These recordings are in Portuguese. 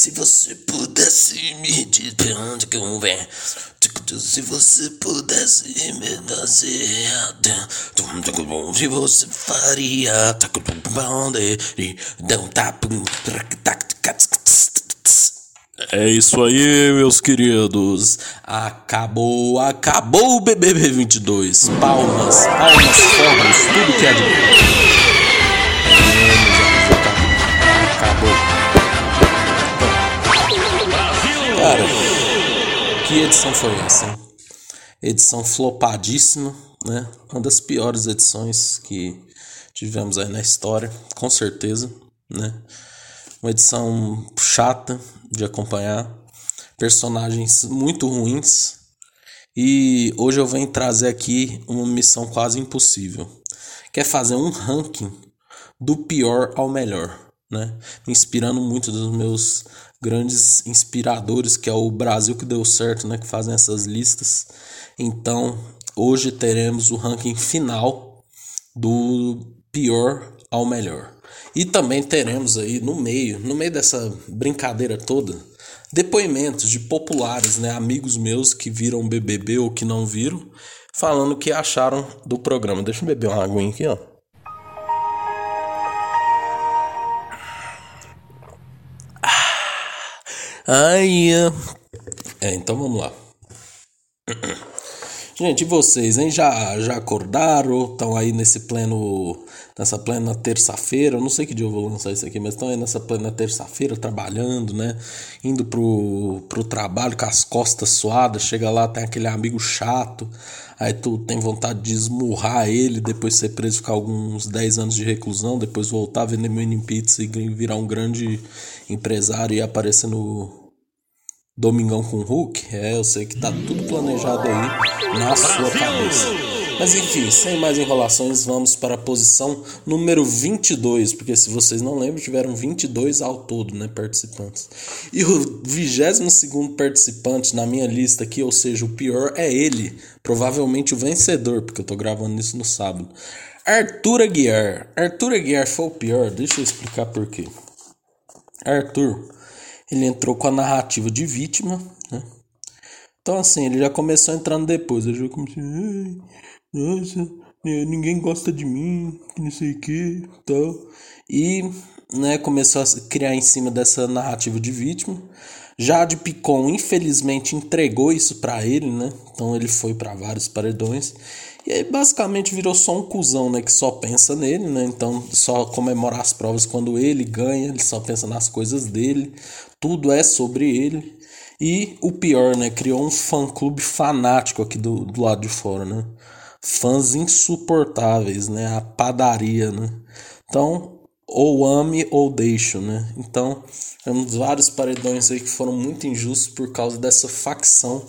Se você pudesse me dizer se você pudesse me o que você faria? É isso aí, meus queridos. Acabou, acabou o BBB 22. Palmas, palmas, fogos, tudo que é de que edição foi essa? Hein? Edição flopadíssima, né? Uma das piores edições que tivemos aí na história, com certeza, né? Uma edição chata de acompanhar, personagens muito ruins. E hoje eu venho trazer aqui uma missão quase impossível, que é fazer um ranking do pior ao melhor, né? Inspirando muito dos meus grandes inspiradores, que é o Brasil que deu certo, né, que fazem essas listas. Então, hoje teremos o ranking final do pior ao melhor. E também teremos aí no meio, no meio dessa brincadeira toda, depoimentos de populares, né, amigos meus que viram BBB ou que não viram, falando o que acharam do programa. Deixa eu beber uma aguinha aqui, ó. Ai, é, então vamos lá. Gente, e vocês, hein? Já, já acordaram? Estão aí nesse pleno nessa plena terça-feira, eu não sei que dia eu vou lançar isso aqui, mas estão aí nessa plena terça-feira trabalhando, né? Indo pro, pro trabalho com as costas suadas, chega lá, tem aquele amigo chato, aí tu tem vontade de esmurrar ele, depois ser preso, ficar alguns 10 anos de reclusão, depois voltar, vender mini pizza e virar um grande empresário e aparecer no Domingão com Hulk. É, eu sei que tá tudo planejado aí na sua cabeça. Mas enfim, sem mais enrolações, vamos para a posição número 22, porque se vocês não lembram, tiveram 22 ao todo, né, participantes. E o 22 participante na minha lista aqui, ou seja, o pior é ele, provavelmente o vencedor, porque eu tô gravando isso no sábado. Arthur Aguiar. Arthur Aguiar foi o pior, deixa eu explicar por quê. Arthur, ele entrou com a narrativa de vítima, né? Então, assim, ele já começou entrando depois. Ele já começou nossa, né, ninguém gosta de mim, não sei o que, tal. E, né, começou a criar em cima dessa narrativa de vítima. Jade Picon, infelizmente, entregou isso para ele, né? Então ele foi para vários paredões. E aí basicamente virou só um cuzão, né? Que só pensa nele, né? Então só comemora as provas quando ele ganha, ele só pensa nas coisas dele. Tudo é sobre ele. E o pior, né? Criou um fã-clube fanático aqui do, do lado de fora, né? fãs insuportáveis, né? A padaria, né? Então, ou ame ou deixo, né? Então, temos vários paredões aí que foram muito injustos por causa dessa facção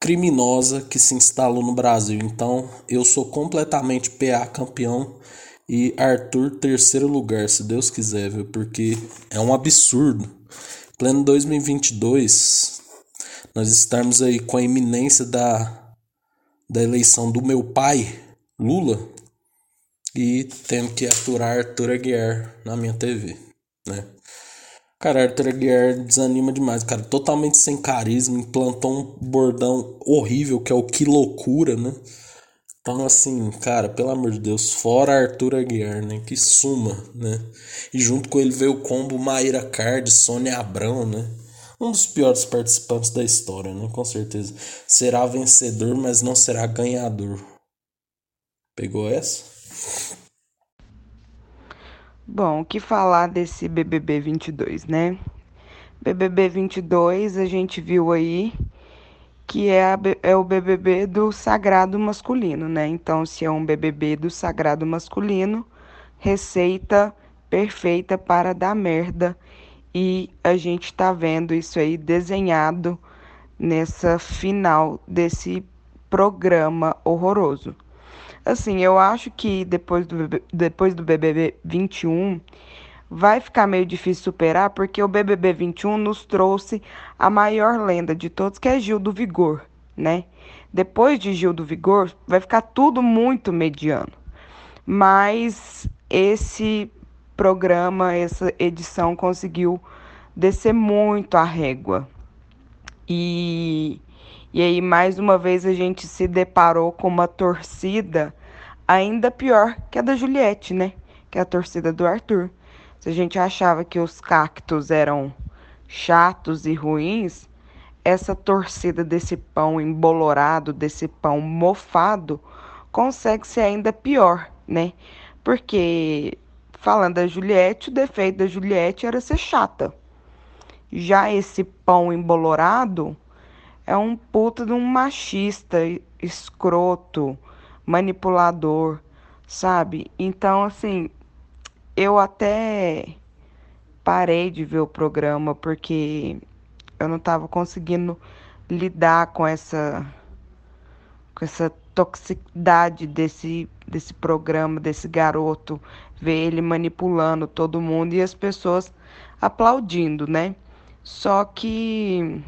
criminosa que se instalou no Brasil. Então, eu sou completamente PA campeão e Arthur terceiro lugar, se Deus quiser, viu? Porque é um absurdo. Pleno 2022, nós estamos aí com a iminência da da eleição do meu pai, Lula, e tendo que aturar Arthur Aguiar na minha TV, né? Cara, Arthur Aguiar desanima demais, cara, totalmente sem carisma, implantou um bordão horrível que é o que loucura, né? Então, assim, cara, pelo amor de Deus, fora Arthur Aguiar, né? Que suma, né? E junto com ele veio o combo Maíra Card, Sônia Abrão, né? um dos piores participantes da história, né? Com certeza. Será vencedor, mas não será ganhador. Pegou essa? Bom, o que falar desse BBB 22, né? BBB 22, a gente viu aí que é, a, é o BBB do sagrado masculino, né? Então, se é um BBB do sagrado masculino, receita perfeita para dar merda e a gente está vendo isso aí desenhado nessa final desse programa horroroso. Assim, eu acho que depois do, depois do BBB 21 vai ficar meio difícil superar, porque o BBB 21 nos trouxe a maior lenda de todos, que é Gil do Vigor, né? Depois de Gil do Vigor, vai ficar tudo muito mediano. Mas esse programa, essa edição conseguiu descer muito a régua. E, e aí, mais uma vez, a gente se deparou com uma torcida ainda pior que a da Juliette, né? Que é a torcida do Arthur. Se a gente achava que os cactos eram chatos e ruins, essa torcida desse pão embolorado, desse pão mofado, consegue ser ainda pior, né? Porque, falando da Juliette, o defeito da Juliette era ser chata. Já esse pão embolorado é um puta de um machista, escroto, manipulador, sabe? Então, assim, eu até parei de ver o programa porque eu não estava conseguindo lidar com essa com essa toxicidade desse desse programa, desse garoto, ver ele manipulando todo mundo e as pessoas aplaudindo, né? Só que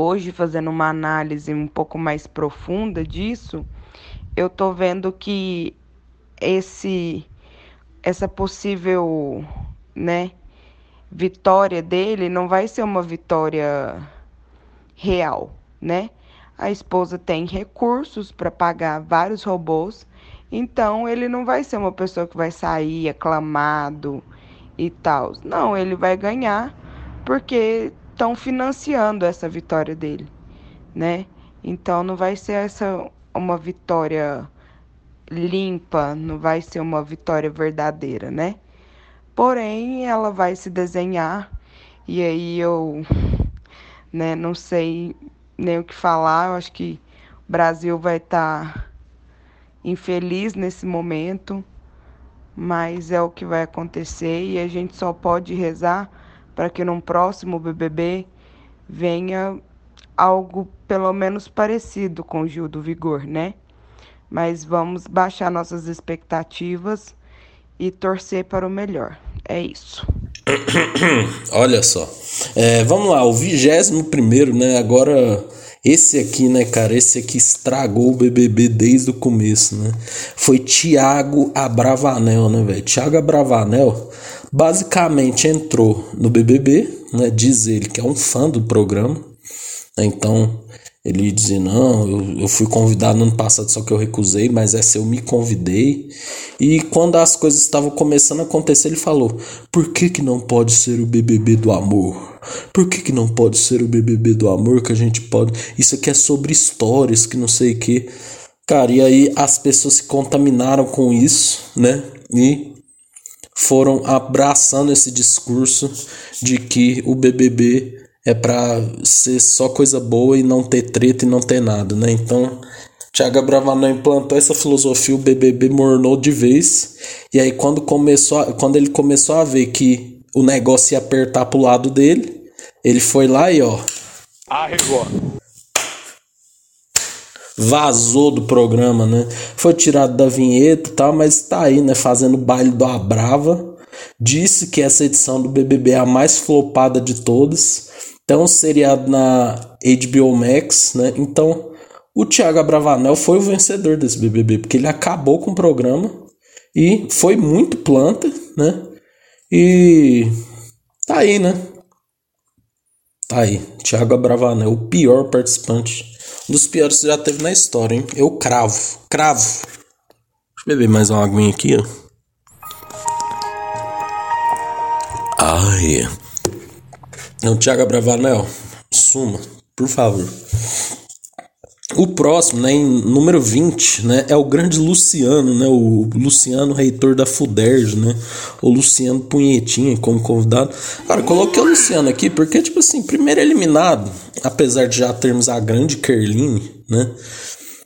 hoje fazendo uma análise um pouco mais profunda disso, eu tô vendo que esse essa possível, né, vitória dele não vai ser uma vitória real, né? A esposa tem recursos para pagar vários robôs, então ele não vai ser uma pessoa que vai sair aclamado e tal. Não, ele vai ganhar porque estão financiando essa vitória dele, né? Então não vai ser essa uma vitória limpa, não vai ser uma vitória verdadeira, né? Porém, ela vai se desenhar e aí eu, né, não sei nem o que falar. Eu acho que o Brasil vai estar tá infeliz nesse momento, mas é o que vai acontecer e a gente só pode rezar para que num próximo BBB venha algo pelo menos parecido com o Gil do Vigor, né? Mas vamos baixar nossas expectativas e torcer para o melhor. É isso. Olha só. É, vamos lá, o vigésimo primeiro, né? Agora, esse aqui, né, cara? Esse aqui estragou o BBB desde o começo, né? Foi Thiago Abravanel, né, velho? Thiago Abravanel basicamente entrou no BBB, né? Diz ele que é um fã do programa. Né? Então, ele dizia: Não, eu, eu fui convidado no ano passado, só que eu recusei, mas essa eu me convidei. E quando as coisas estavam começando a acontecer, ele falou: Por que, que não pode ser o BBB do amor? Por que, que não pode ser o BBB do amor que a gente pode? Isso aqui é sobre histórias, que não sei o que. Cara, e aí as pessoas se contaminaram com isso, né? E foram abraçando esse discurso de que o BBB é para ser só coisa boa e não ter treta e não ter nada, né? Então, Thiago Bravanel implantou essa filosofia, o BBB mornou de vez. E aí quando começou, a, quando ele começou a ver que o negócio ia apertar pro lado dele, ele foi lá e ó, arregou. Vazou do programa, né? Foi tirado da vinheta e tal, mas tá aí, né? Fazendo baile do Abrava. Disse que essa edição do BBB é a mais flopada de todas então, seriado na HBO Max, né? Então, o Thiago Abravanel foi o vencedor desse BBB, porque ele acabou com o programa e foi muito planta, né? E tá aí, né? Tá aí, Thiago Abravanel, o pior participante. Dos piores que já teve na história, hein? Eu cravo, cravo. Deixa eu beber mais uma aguinha aqui, ó. Ai. Não, Thiago Bravanel, suma, por favor. O próximo, né, em número 20, né, é o grande Luciano, né, o Luciano reitor da FUDERJ, né, o Luciano Punhetinha como convidado. Cara, coloquei o Luciano aqui porque, tipo assim, primeiro eliminado, apesar de já termos a grande Kerline, né,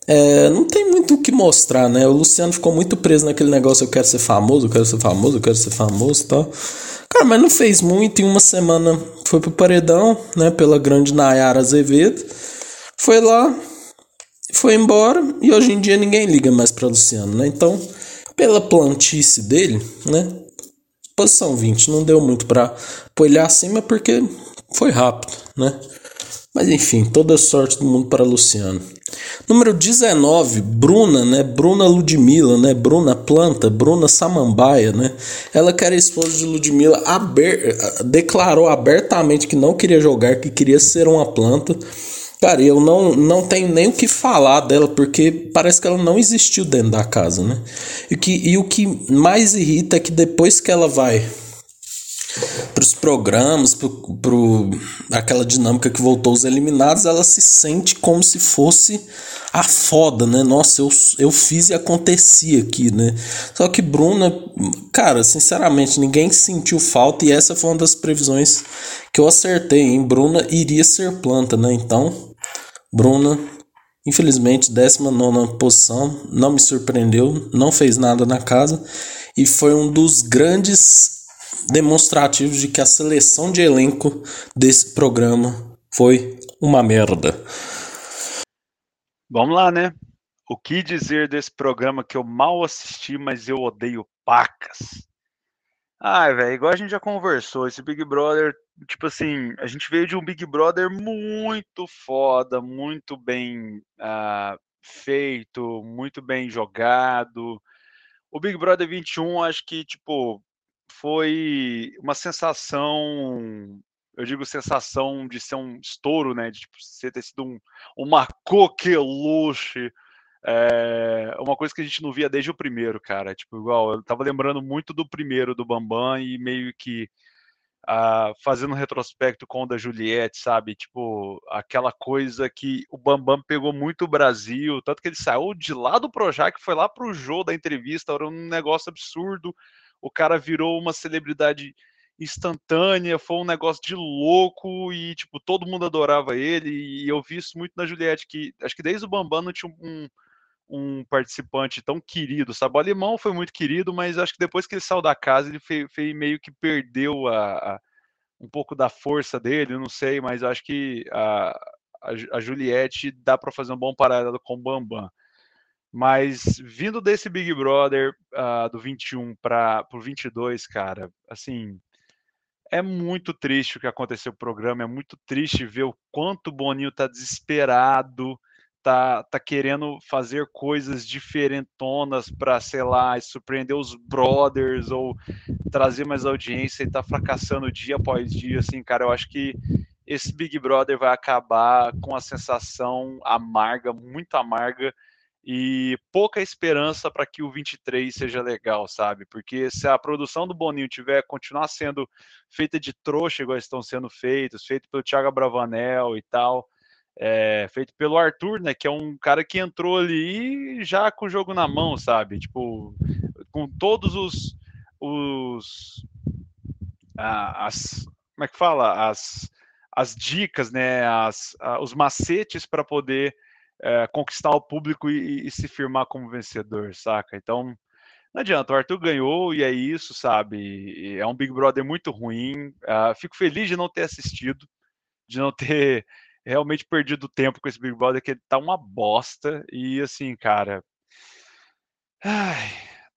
é, não tem muito o que mostrar, né, o Luciano ficou muito preso naquele negócio, eu quero ser famoso, eu quero ser famoso, eu quero ser famoso e tal. Cara, mas não fez muito. Em uma semana foi pro paredão, né? Pela grande Nayara Azevedo. Foi lá, foi embora. E hoje em dia ninguém liga mais pra Luciano, né? Então, pela plantice dele, né? Posição 20. Não deu muito pôr ele acima porque foi rápido, né? Mas enfim, toda sorte do mundo para Luciano. Número 19, Bruna, né? Bruna Ludmilla, né? Bruna Planta, Bruna Samambaia, né? Ela que era esposa de Ludmilla, aber... declarou abertamente que não queria jogar, que queria ser uma planta. Cara, eu não, não tenho nem o que falar dela, porque parece que ela não existiu dentro da casa, né? E, que, e o que mais irrita é que depois que ela vai para os programas, para aquela dinâmica que voltou os eliminados, ela se sente como se fosse a foda, né? Nossa, eu, eu fiz e acontecia aqui, né? Só que Bruna, cara, sinceramente, ninguém sentiu falta e essa foi uma das previsões que eu acertei, hein? Bruna iria ser planta, né? Então, Bruna, infelizmente, 19 posição, não me surpreendeu, não fez nada na casa e foi um dos grandes demonstrativos de que a seleção de elenco desse programa foi uma merda. Vamos lá, né? O que dizer desse programa que eu mal assisti, mas eu odeio pacas? Ai, velho, igual a gente já conversou, esse Big Brother, tipo assim, a gente veio de um Big Brother muito foda, muito bem uh, feito, muito bem jogado. O Big Brother 21, acho que, tipo, foi uma sensação, eu digo sensação de ser um estouro, né? De tipo, ter sido um, uma coqueluche. É, uma coisa que a gente não via desde o primeiro, cara. Tipo, igual, eu tava lembrando muito do primeiro do Bambam e meio que uh, fazendo um retrospecto com o da Juliette, sabe? Tipo, aquela coisa que o Bambam pegou muito o Brasil, tanto que ele saiu de lá do Projac, foi lá pro jogo da entrevista, era um negócio absurdo o cara virou uma celebridade instantânea, foi um negócio de louco e, tipo, todo mundo adorava ele. E eu vi isso muito na Juliette, que acho que desde o Bambam não tinha um, um participante tão querido, sabe? O alemão foi muito querido, mas acho que depois que ele saiu da casa, ele fez meio que perdeu a, a, um pouco da força dele, não sei, mas acho que a, a, a Juliette dá para fazer um bom paralelo com o Bambam. Mas vindo desse Big Brother uh, do 21 para o 22, cara, assim, é muito triste o que aconteceu no programa, é muito triste ver o quanto o Boninho tá desesperado, tá, tá querendo fazer coisas diferentonas para, sei lá, surpreender os brothers ou trazer mais audiência e tá fracassando dia após dia, assim, cara, eu acho que esse Big Brother vai acabar com a sensação amarga, muito amarga, e pouca esperança para que o 23 seja legal, sabe? Porque se a produção do Boninho tiver continuar sendo feita de trouxa, igual estão sendo feitos, feito pelo Thiago Bravanel e tal, é, feito pelo Arthur, né? Que é um cara que entrou ali já com o jogo na mão, sabe? Tipo, com todos os. os as. Como é que fala? As, as dicas, né? As, os macetes para poder é, conquistar o público e, e, se firmar como vencedor, saca? Então, não adianta, o Arthur ganhou e é isso, sabe? É um Big Brother muito ruim. Uh, fico feliz de não ter assistido, de não ter realmente perdido tempo com esse Big Brother, que ele tá uma bosta. E assim, cara. Ai,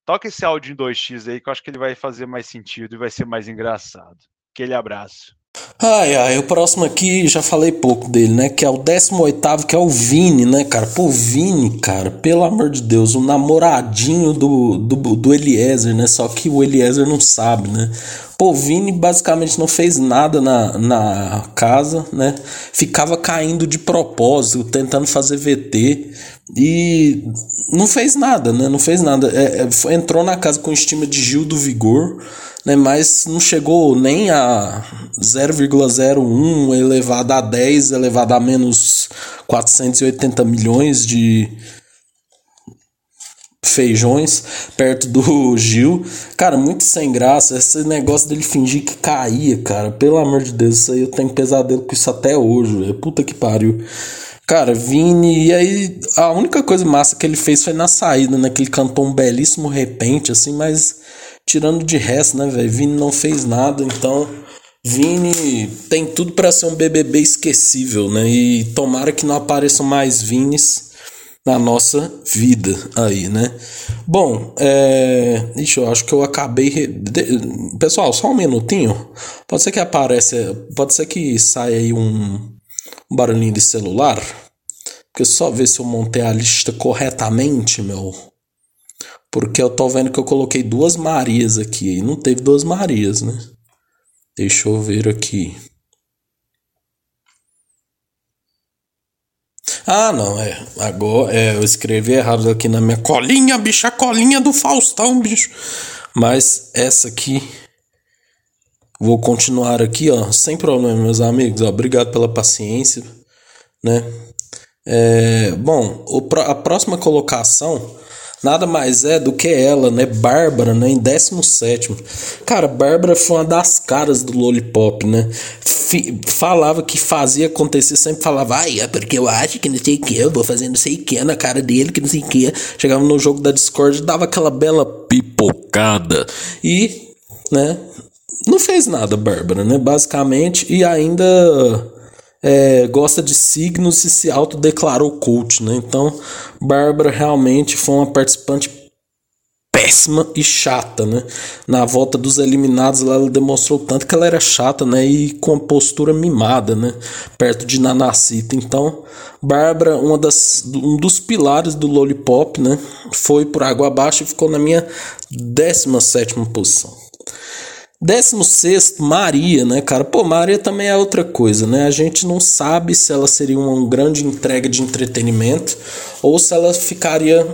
toca esse áudio em 2x aí, que eu acho que ele vai fazer mais sentido e vai ser mais engraçado. Aquele abraço. Ai, ai, o próximo aqui, já falei pouco dele, né? Que é o 18, que é o Vini, né, cara? Pô, Vini, cara, pelo amor de Deus, o namoradinho do, do, do Eliezer, né? Só que o Eliezer não sabe, né? Pô, Vini basicamente não fez nada na, na casa, né? Ficava caindo de propósito, tentando fazer VT e não fez nada, né? Não fez nada. É, é, entrou na casa com estima de Gil do Vigor né, mas não chegou nem a 0,01 elevado a 10 elevado a menos 480 milhões de feijões perto do Gil. Cara, muito sem graça. Esse negócio dele fingir que caía, cara. Pelo amor de Deus, isso aí eu tenho pesadelo com isso até hoje, véio. Puta que pariu. Cara, Vini, e aí a única coisa massa que ele fez foi na saída, né? Que ele cantou um belíssimo repente, assim, mas tirando de resto, né, velho? Vini não fez nada, então Vini tem tudo para ser um BBB esquecível, né? E tomara que não apareçam mais Vinis na nossa vida aí, né? Bom, é... Ixi, eu acho que eu acabei. Pessoal, só um minutinho. Pode ser que apareça. Pode ser que saia aí um, um barulhinho de celular. Porque só ver se eu montei a lista corretamente, meu. Porque eu tô vendo que eu coloquei duas Marias aqui. E não teve duas Marias, né? Deixa eu ver aqui. Ah, não, é. Agora é, eu escrevi errado aqui na minha colinha, bicho, a colinha do Faustão, bicho. Mas essa aqui. Vou continuar aqui, ó, sem problema, meus amigos. Ó, obrigado pela paciência, né? É, bom, o, a próxima colocação nada mais é do que ela, né? Bárbara, né? Em 17. Cara, Bárbara foi uma das caras do Lollipop, né? F falava que fazia acontecer, sempre falava, ai, é porque eu acho que não sei o que, eu vou fazer não sei o que na cara dele, que não sei o que. Chegava no jogo da Discord dava aquela bela pipocada. E, né? Não fez nada, Bárbara, né? Basicamente, e ainda é, gosta de signos e se autodeclarou coach, né? Então, Bárbara realmente foi uma participante péssima e chata, né? Na volta dos eliminados ela demonstrou tanto que ela era chata, né? E com a postura mimada, né? Perto de Nanacita. Então, Bárbara, uma das, um dos pilares do Lollipop, né? Foi por água abaixo e ficou na minha 17 posição. 16 Maria, né, cara? Pô, Maria também é outra coisa, né? A gente não sabe se ela seria uma grande entrega de entretenimento ou se ela ficaria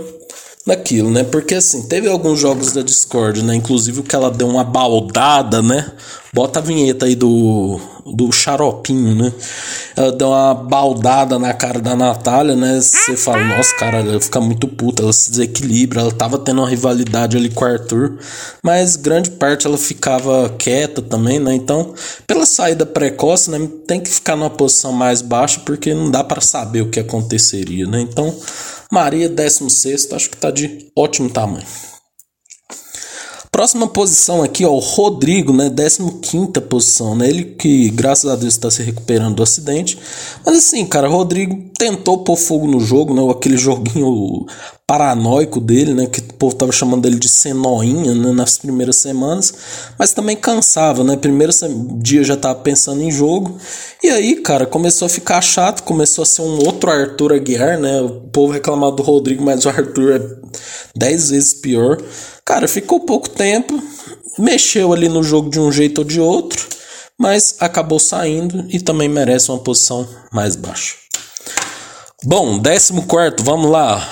naquilo, né? Porque assim, teve alguns jogos da Discord, né? Inclusive o que ela deu uma baldada, né? Bota a vinheta aí do, do xaropinho, né? Ela deu uma baldada na cara da Natália, né? Você fala, nossa, cara, ela fica muito puta, ela se desequilibra, ela tava tendo uma rivalidade ali com o Arthur, mas grande parte ela ficava quieta também, né? Então, pela saída precoce, né? Tem que ficar numa posição mais baixa, porque não dá para saber o que aconteceria, né? Então, Maria, 16, acho que tá de ótimo tamanho. Próxima posição aqui, ó, o Rodrigo, né? 15 posição, né? Ele que, graças a Deus, está se recuperando do acidente. Mas assim, cara, Rodrigo tentou pôr fogo no jogo, né? Aquele joguinho paranoico dele, né? Que o povo tava chamando ele de senoinha né? nas primeiras semanas. Mas também cansava, né? Primeiro dia já tava pensando em jogo. E aí, cara, começou a ficar chato. Começou a ser um outro Arthur Aguiar, né? O povo reclamava do Rodrigo, mas o Arthur é 10 vezes pior. Cara, ficou pouco tempo, mexeu ali no jogo de um jeito ou de outro, mas acabou saindo e também merece uma posição mais baixa. Bom, 14, vamos lá.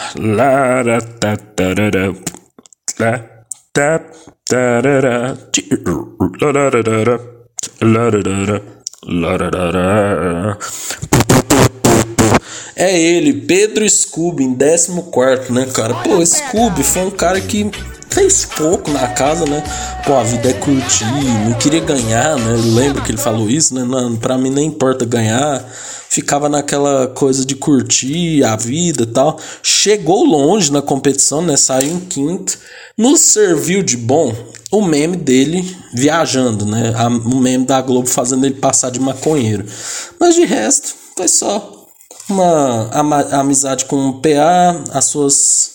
É ele, Pedro Scooby, em 14, né, cara? Pô, Scooby foi um cara que fez pouco na casa, né? Pô, a vida é curtir, não queria ganhar, né? Eu lembro que ele falou isso, né? Não, pra mim nem importa ganhar. Ficava naquela coisa de curtir a vida tal. Chegou longe na competição, né? Saiu em quinto. Nos serviu de bom o meme dele viajando, né? O meme da Globo fazendo ele passar de maconheiro. Mas de resto, foi só uma amizade com o PA, as suas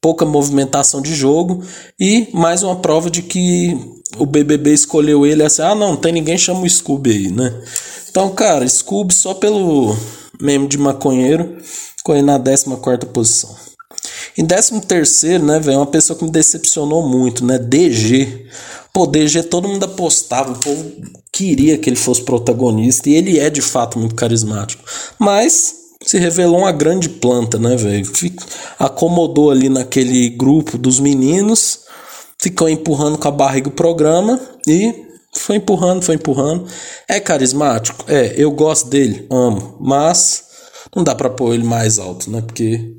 pouca movimentação de jogo e mais uma prova de que o BBB escolheu ele assim, ah não, tem ninguém chama o Scooby aí, né? Então, cara, Scooby só pelo meme de maconheiro ficou na 14 posição. Em 13 né, velho, uma pessoa que me decepcionou muito, né, DG. Pô, DG todo mundo apostava, o povo queria que ele fosse protagonista e ele é de fato muito carismático. Mas se revelou uma grande planta, né, velho? Acomodou ali naquele grupo dos meninos, ficou empurrando com a barriga o programa e foi empurrando, foi empurrando. É carismático? É, eu gosto dele, amo, mas não dá para pôr ele mais alto, né? Porque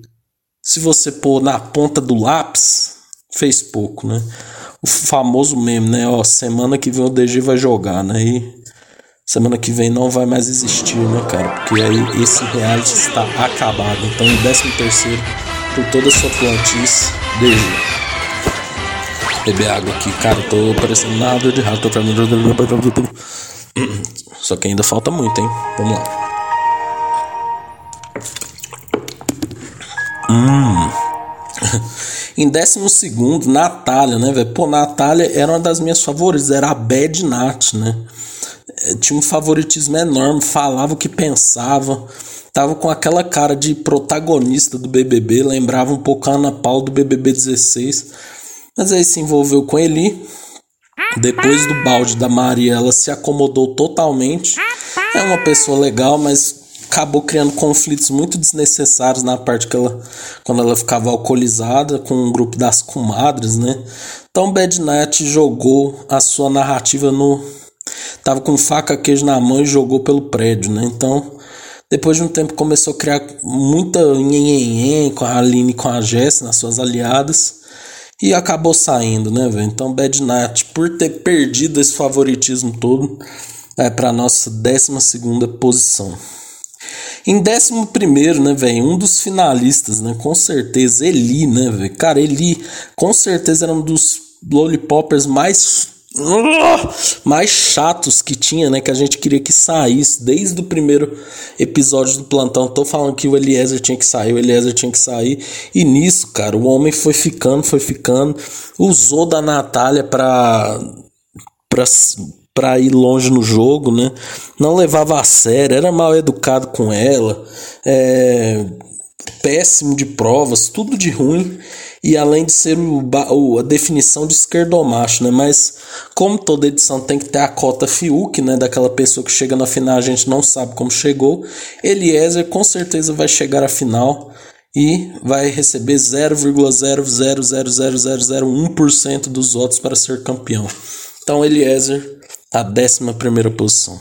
se você pôr na ponta do lápis, fez pouco, né? O famoso meme, né? Ó, semana que vem o DG vai jogar, né? E semana que vem não vai mais existir, né, cara? Porque aí esse reality está acabado. Então, em 13 terceiro, por toda a sua plantice, beijo. Beber água aqui, cara, tô parecendo nada de rato. Só que ainda falta muito, hein? Vamos lá. Hum. em décimo segundo, Natália, né, velho? Pô, Natália era uma das minhas favoritas, era a Bad Nat, né? eh, tinha um favoritismo enorme, falava o que pensava, tava com aquela cara de protagonista do BBB, lembrava um pouco a Ana Paula do BBB 16, mas aí se envolveu com ele. Depois do balde da Maria, ela se acomodou totalmente. É uma pessoa legal, mas acabou criando conflitos muito desnecessários na parte que ela quando ela ficava alcoolizada com um grupo das comadres, né? Então Bad Night jogou a sua narrativa no tava com faca queijo na mão e jogou pelo prédio, né? Então depois de um tempo começou a criar muita nhenhenhen com a Aline com a Jess nas suas aliadas e acabou saindo, né, velho? Então Bad Night por ter perdido esse favoritismo todo é para nossa 12 segunda posição. Em décimo primeiro, né, velho, um dos finalistas, né, com certeza, Eli, né, velho, cara, Eli, com certeza era um dos lollipoppers mais mais chatos que tinha, né? Que a gente queria que saísse desde o primeiro episódio do plantão. Tô falando que o Eliezer tinha que sair, o Eliezer tinha que sair. E nisso, cara, o homem foi ficando, foi ficando. Usou da Natália pra, pra, para ir longe no jogo, né? Não levava a sério, era mal educado com ela, é, péssimo de provas, tudo de ruim. E além de ser o, a definição de esquerdomacho, né? Mas como toda edição tem que ter a cota Fiuk, né? Daquela pessoa que chega na final, a gente não sabe como chegou. Eliezer com certeza vai chegar à final e vai receber 0,0000001% dos votos para ser campeão. Então Eliezer a décima primeira posição.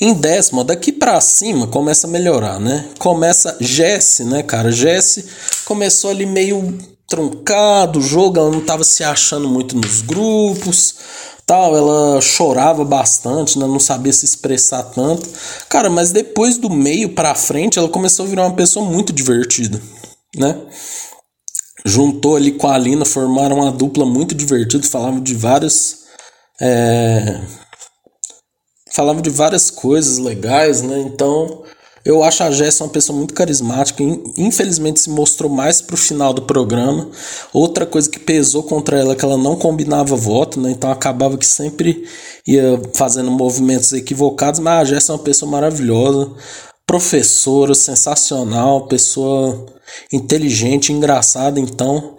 Em décimo, daqui para cima começa a melhorar, né? Começa Jesse, né, cara? Jesse começou ali meio truncado o jogo, ela não estava se achando muito nos grupos, tal, ela chorava bastante, né? não sabia se expressar tanto. Cara, mas depois do meio para frente, ela começou a virar uma pessoa muito divertida, né? Juntou ali com a Alina, formaram uma dupla muito divertida, falavam de várias é, falava de várias coisas legais, né? Então eu acho a Jéssica uma pessoa muito carismática. Infelizmente se mostrou mais pro final do programa. Outra coisa que pesou contra ela é que ela não combinava voto, né? Então acabava que sempre ia fazendo movimentos equivocados. Mas a Jéssica é uma pessoa maravilhosa, professora, sensacional, pessoa inteligente, engraçada. Então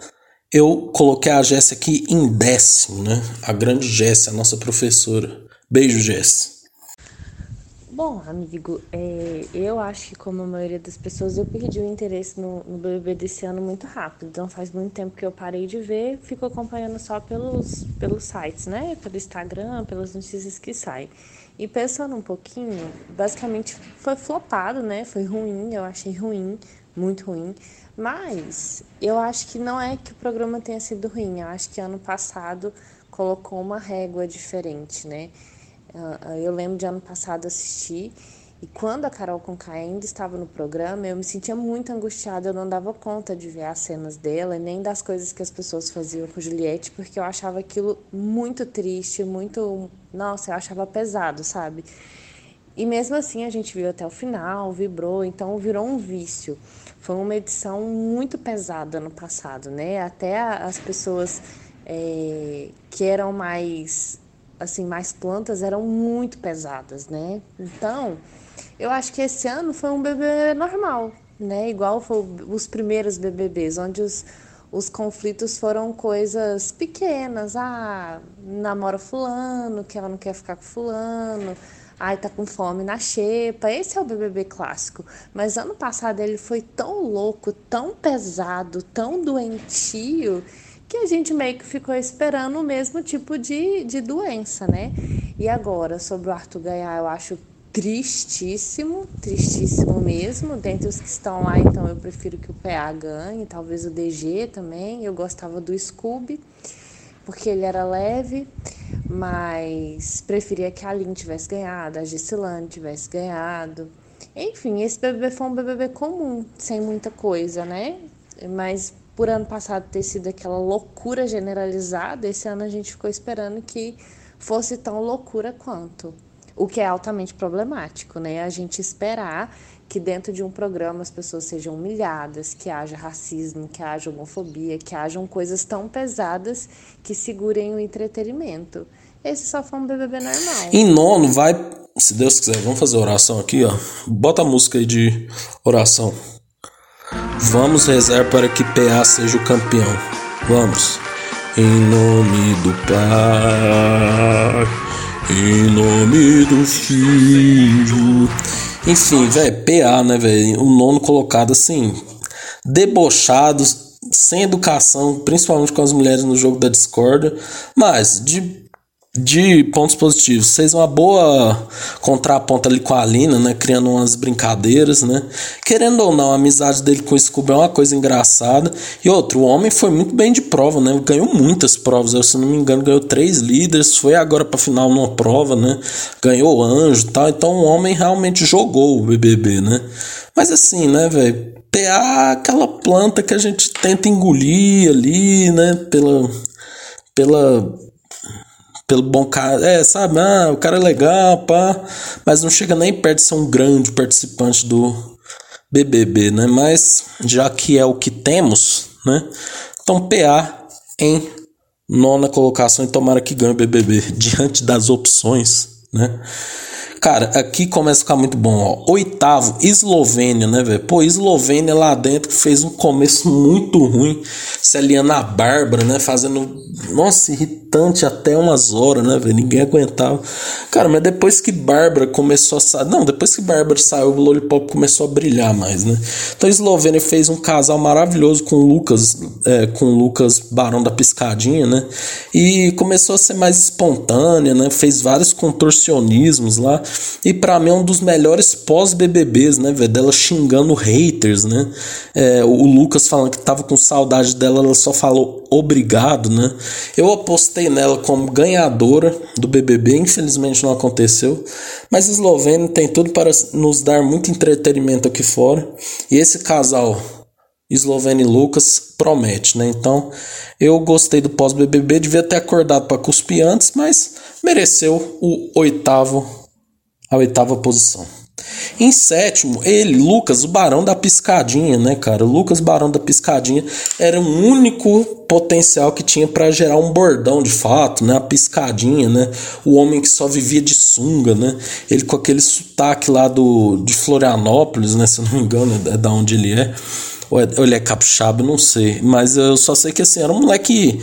eu coloquei a Jéssica aqui em décimo, né? A grande Jéssica, a nossa professora. Beijo, Jéssica. Bom, amigo, é, eu acho que como a maioria das pessoas, eu perdi o interesse no, no BBB desse ano muito rápido. Então faz muito tempo que eu parei de ver, fico acompanhando só pelos, pelos sites, né? Pelo Instagram, pelas notícias que saem. E pensando um pouquinho, basicamente foi flopado, né? Foi ruim, eu achei ruim, muito ruim. Mas eu acho que não é que o programa tenha sido ruim, eu acho que ano passado colocou uma régua diferente, né? Ah, eu lembro de ano passado assistir e quando a Carol Conká ainda estava no programa, eu me sentia muito angustiada, eu não dava conta de ver as cenas dela nem das coisas que as pessoas faziam com Juliette, porque eu achava aquilo muito triste, muito. Nossa, eu achava pesado, sabe? E mesmo assim a gente viu até o final, vibrou, então virou um vício. Foi uma edição muito pesada no passado, né? Até as pessoas é, que eram mais assim mais plantas eram muito pesadas, né? Então eu acho que esse ano foi um bebê normal, né? Igual foi os primeiros BBBs, onde os, os conflitos foram coisas pequenas. Ah, namora fulano, que ela não quer ficar com fulano ai, tá com fome na xepa. Esse é o BBB clássico. Mas ano passado ele foi tão louco, tão pesado, tão doentio, que a gente meio que ficou esperando o mesmo tipo de, de doença, né? E agora, sobre o Arthur ganhar, eu acho tristíssimo, tristíssimo mesmo. Dentre os que estão lá, então eu prefiro que o PA ganhe, talvez o DG também. Eu gostava do Scooby porque ele era leve, mas preferia que a Aline tivesse ganhado, a Gisilane tivesse ganhado. Enfim, esse BBB foi um BBB comum, sem muita coisa, né? Mas por ano passado ter sido aquela loucura generalizada, esse ano a gente ficou esperando que fosse tão loucura quanto. O que é altamente problemático, né? A gente esperar que dentro de um programa as pessoas sejam humilhadas, que haja racismo, que haja homofobia, que hajam coisas tão pesadas que segurem o entretenimento. Esse só foi um BBB normal. Em nono vai, se Deus quiser, vamos fazer oração aqui, ó. Bota a música aí de oração. Vamos rezar para que PA seja o campeão. Vamos. Em nome do Pai, em nome do Filho. Enfim, velho, PA, né, velho? O nono colocado assim, debochado, sem educação, principalmente com as mulheres no jogo da discorda, mas de de pontos positivos, fez uma boa contraponta ali com a Alina, né? Criando umas brincadeiras, né? Querendo ou não, a amizade dele com o Scooby é uma coisa engraçada. E outro, o homem foi muito bem de prova, né? Ganhou muitas provas, eu, se não me engano, ganhou três líderes, foi agora pra final numa prova, né? Ganhou anjo e tal. Então o homem realmente jogou o BBB, né? Mas assim, né, velho? PA aquela planta que a gente tenta engolir ali, né? Pela. Pela pelo bom cara. É, sabe? Ah, o cara é legal, pá. Mas não chega nem perto de ser um grande participante do BBB, né? Mas já que é o que temos, né? Então, PA em nona colocação e tomara que ganhe o BBB diante das opções, né? Cara, aqui começa a ficar muito bom, ó. Oitavo, Eslovênia, né, velho? Pô, Eslovênia lá dentro fez um começo muito ruim. Se aliando a Bárbara, né? Fazendo. Nossa, irritante até umas horas, né, velho? Ninguém aguentava. Cara, mas depois que Bárbara começou a sair. Não, depois que Bárbara saiu, o Lollipop começou a brilhar mais, né? Então a Eslovênia fez um casal maravilhoso com o Lucas, é, com o Lucas Barão da Piscadinha, né? E começou a ser mais espontânea, né? Fez vários contorcionismos lá. E para mim é um dos melhores pós-BBBs, né, velho? Dela xingando haters, né? É, o Lucas falando que tava com saudade dela, ela só falou obrigado, né? Eu apostei nela como ganhadora do BBB, infelizmente não aconteceu. Mas Eslovênia tem tudo para nos dar muito entretenimento aqui fora. E esse casal Eslovênia e Lucas promete, né? Então, eu gostei do pós-BBB, devia ter acordado para cuspir antes, mas mereceu o oitavo a oitava posição. Em sétimo, ele, Lucas, o Barão da Piscadinha, né, cara? O Lucas Barão da Piscadinha era o único potencial que tinha para gerar um bordão de fato, né? A piscadinha, né? O homem que só vivia de sunga, né? Ele com aquele sotaque lá do, de Florianópolis, né? Se eu não me engano, é da onde ele é. Ou, é, ou ele é capixaba, não sei. Mas eu só sei que assim, era um moleque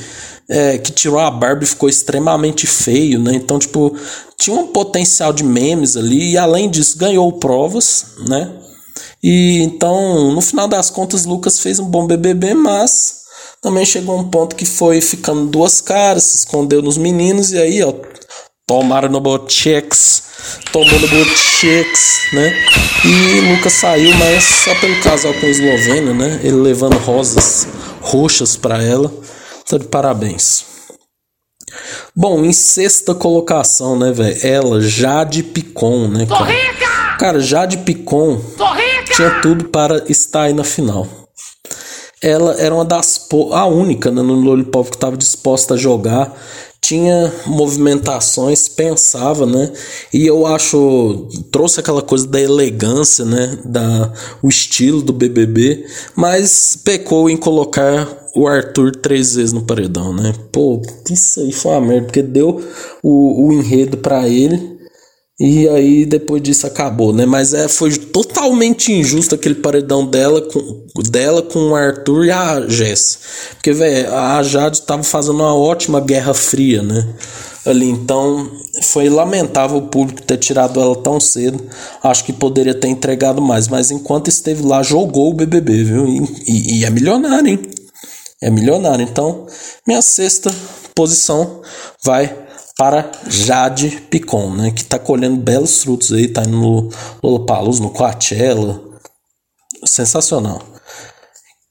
é, que tirou a barba e ficou extremamente feio, né? Então, tipo, tinha um potencial de memes ali e além disso ganhou provas, né? E então, no final das contas, Lucas fez um bom BBB, mas também chegou um ponto que foi ficando duas caras, se escondeu nos meninos e aí, ó, tomaram no botex, tomou no botex, né? E Lucas saiu, mas só pelo casal com o esloveno, né? Ele levando rosas roxas para ela. Tá de parabéns. Bom, em sexta colocação, né, velho? Ela, Jade Picon, né, cara? Rica! Cara, Jade Picon tinha tudo para estar aí na final. Ela era uma das. a única né, no Lollipop que estava disposta a jogar tinha movimentações, pensava, né? E eu acho trouxe aquela coisa da elegância, né? Da o estilo do BBB, mas pecou em colocar o Arthur três vezes no paredão, né? Pô, isso aí foi uma merda, porque deu o, o enredo para ele e aí depois disso acabou, né? Mas é, foi totalmente injusto aquele paredão dela com, dela com o Arthur e a Jess. Porque, velho, a Jade tava fazendo uma ótima guerra fria, né? Ali, então foi lamentável o público ter tirado ela tão cedo. Acho que poderia ter entregado mais, mas enquanto esteve lá, jogou o BBB, viu? E, e, e é milionário, hein? É milionário. Então, minha sexta posição vai para Jade Picon, né, que está colhendo belos frutos aí, tá no Lollapalooza, no Coachella, sensacional.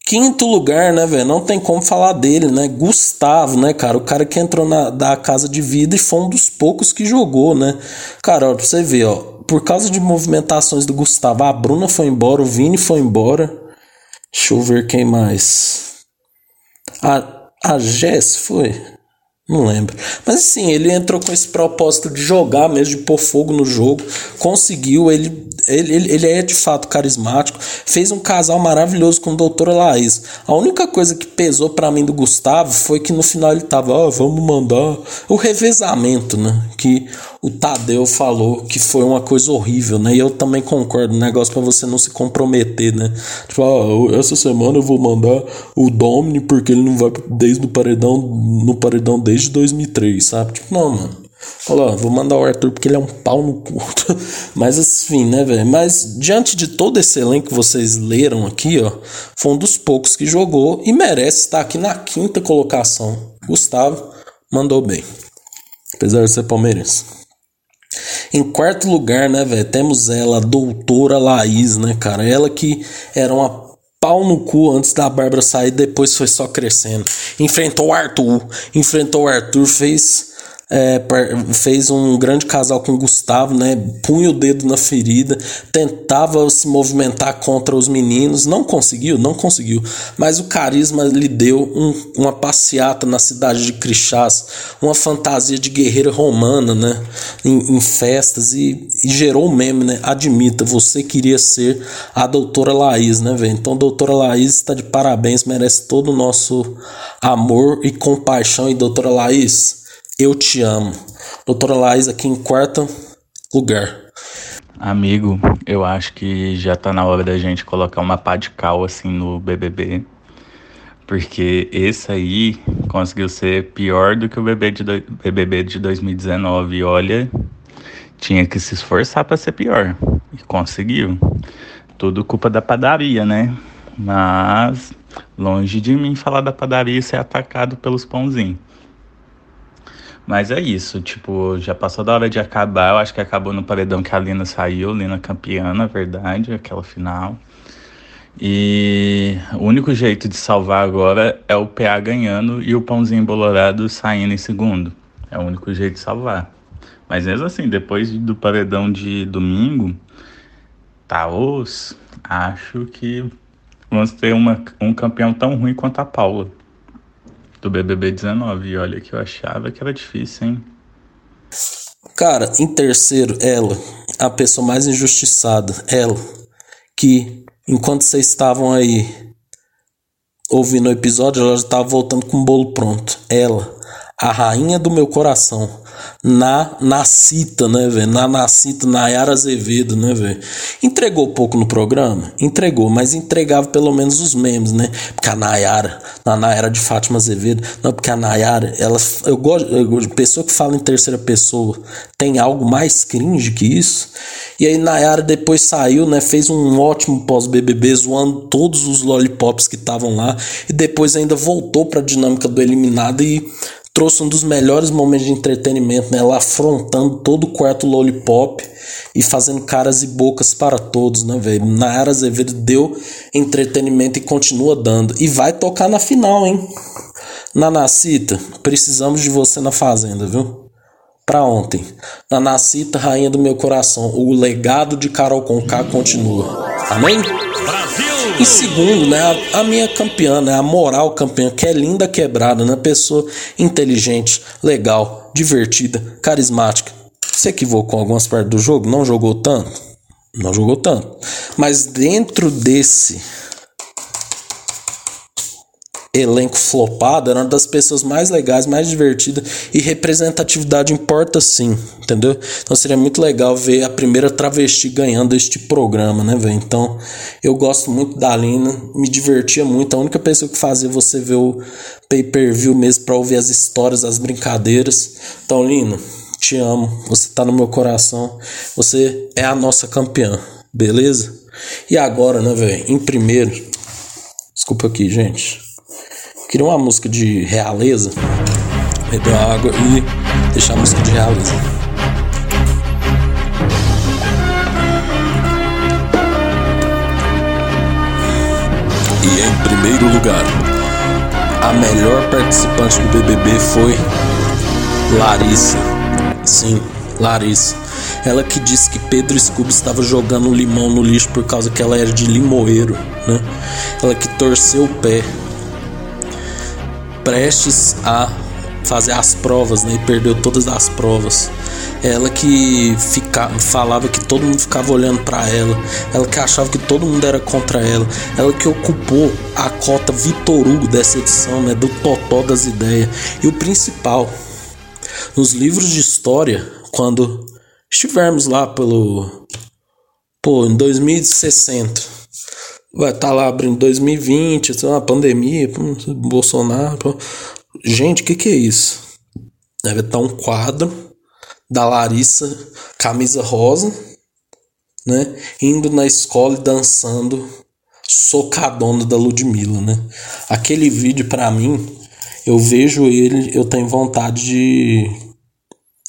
Quinto lugar, né, velho? Não tem como falar dele, né? Gustavo, né, cara? O cara que entrou na da casa de vida e foi um dos poucos que jogou, né? Cara, ó, pra você ver, ó. Por causa de movimentações do Gustavo, a Bruna foi embora, o Vini foi embora. Deixa eu ver quem mais. A, a Jess foi. Não lembro. Mas assim, ele entrou com esse propósito de jogar mesmo, de pôr fogo no jogo. Conseguiu, ele, ele, ele, é de fato carismático. Fez um casal maravilhoso com a doutora Laís. A única coisa que pesou para mim do Gustavo foi que no final ele tava, ó, oh, vamos mandar o revezamento, né? Que o Tadeu falou que foi uma coisa horrível, né? E eu também concordo, um negócio para você não se comprometer, né? Tipo, ah, essa semana eu vou mandar o Domini porque ele não vai desde o paredão, no paredão desde 2003, sabe? Tipo, não, mano. Olha, vou mandar o Arthur porque ele é um pau no cu. Mas assim, né, velho? Mas diante de todo esse elenco que vocês leram aqui, ó, foi um dos poucos que jogou e merece estar aqui na quinta colocação. Gustavo mandou bem. Apesar de ser palmeirense. Em quarto lugar, né, velho, temos ela, a doutora Laís, né, cara? Ela que era uma pau no cu antes da Bárbara sair, depois foi só crescendo. Enfrentou o Arthur, enfrentou o Arthur, fez é, fez um grande casal com o Gustavo, né? Punha o dedo na ferida, tentava se movimentar contra os meninos, não conseguiu, não conseguiu. Mas o carisma lhe deu um, uma passeata na cidade de Crixás, uma fantasia de guerreira romana, né? Em, em festas e, e, gerou um meme, né? Admita, você queria ser a doutora Laís, né, velho? Então, doutora Laís está de parabéns, merece todo o nosso amor e compaixão. E doutora Laís, eu Te Amo. Doutora Laís aqui em quarto lugar. Amigo, eu acho que já tá na hora da gente colocar uma pá de cal assim no BBB. Porque esse aí conseguiu ser pior do que o BBB de, do... BBB de 2019. E olha, tinha que se esforçar para ser pior. E conseguiu. Tudo culpa da padaria, né? Mas longe de mim falar da padaria e ser atacado pelos pãozinhos. Mas é isso, tipo, já passou da hora de acabar. Eu acho que acabou no paredão que a Lina saiu, Lina campeã, na verdade, aquela final. E o único jeito de salvar agora é o PA ganhando e o pãozinho bolorado saindo em segundo. É o único jeito de salvar. Mas mesmo assim, depois do paredão de domingo, tá os, acho que vamos ter uma, um campeão tão ruim quanto a Paula do BBB 19. E olha que eu achava que era difícil, hein? Cara, em terceiro, ela, a pessoa mais injustiçada, ela, que enquanto vocês estavam aí ouvindo o episódio, ela já estava voltando com o bolo pronto. Ela, a rainha do meu coração, na Nacita, né, velho? Na Nacita, Nayara Azevedo, né, velho? Entregou pouco no programa? Entregou, mas entregava pelo menos os memes, né? Porque a Nayara, na Nayara de Fátima Azevedo, não, porque a Nayara, ela, eu gosto, eu, pessoa que fala em terceira pessoa, tem algo mais cringe que isso? E aí Nayara depois saiu, né, fez um ótimo pós-BBB, zoando todos os lollipops que estavam lá, e depois ainda voltou pra dinâmica do eliminado e trouxe um dos melhores momentos de entretenimento, né? Ela afrontando todo o quarto lollipop e fazendo caras e bocas para todos, né, velho? Nayara Azevedo deu entretenimento e continua dando. E vai tocar na final, hein? Nanacita, precisamos de você na fazenda, viu? Pra ontem. Nanacita, rainha do meu coração. O legado de Carol Conká continua. Amém? E segundo, né, a, a, minha campeã, né, a moral campeã, que é linda quebrada, né, pessoa inteligente, legal, divertida, carismática. Se equivocou em algumas partes do jogo, não jogou tanto, não jogou tanto. Mas dentro desse elenco flopado, era uma das pessoas mais legais, mais divertidas e representatividade importa sim, entendeu? Então seria muito legal ver a primeira travesti ganhando este programa, né, velho? Então eu gosto muito da Lina, me divertia muito. A única pessoa que fazia você ver o pay-per-view mesmo para ouvir as histórias, as brincadeiras. Então, Lina, te amo, você tá no meu coração, você é a nossa campeã, beleza? E agora, né, velho? Em primeiro, desculpa aqui, gente. Queria uma música de realeza. Beber água e deixar a música de realeza. E em primeiro lugar, a melhor participante do BBB foi Larissa. Sim, Larissa. Ela que disse que Pedro Scooby estava jogando limão no lixo por causa que ela era de limoeiro, né? Ela que torceu o pé prestes a fazer as provas, né? E perdeu todas as provas. Ela que fica, falava que todo mundo ficava olhando para ela. Ela que achava que todo mundo era contra ela. Ela que ocupou a cota Vitor Hugo dessa edição, né? Do Totó das Ideias. E o principal, nos livros de história, quando estivermos lá pelo. Pô, em 2060. Vai estar tá lá abrindo 2020, uma pandemia, Bolsonaro. Gente, o que, que é isso? Deve estar um quadro da Larissa, camisa rosa, né? Indo na escola e dançando socadona da Ludmilla, né? Aquele vídeo para mim, eu vejo ele, eu tenho vontade de,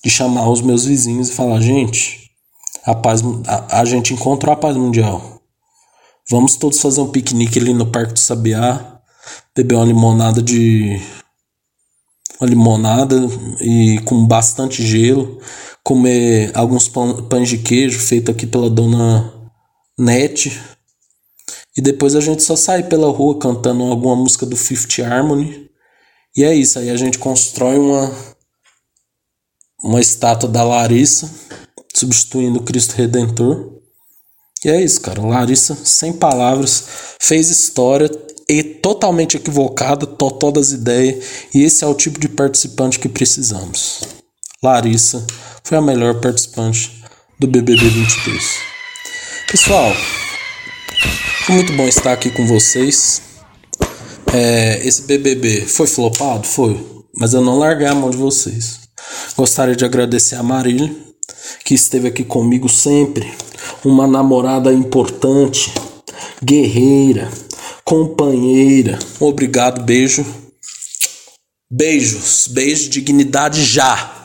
de chamar os meus vizinhos e falar, gente, a paz, a, a gente encontrou a paz mundial. Vamos todos fazer um piquenique ali no Parque do Sabiá, beber uma limonada de uma limonada e com bastante gelo, comer alguns pães de queijo feito aqui pela dona Net. E depois a gente só sai pela rua cantando alguma música do Fifth Harmony. E é isso, aí a gente constrói uma uma estátua da Larissa, substituindo o Cristo Redentor. E é isso, cara. Larissa, sem palavras, fez história, e totalmente equivocada, totó das ideias, e esse é o tipo de participante que precisamos. Larissa foi a melhor participante do BBB 23. Pessoal, foi muito bom estar aqui com vocês. É, esse BBB foi flopado? Foi, mas eu não larguei a mão de vocês. Gostaria de agradecer a Marília, que esteve aqui comigo sempre, uma namorada importante, guerreira, companheira. Obrigado, beijo. Beijos, beijo, dignidade já.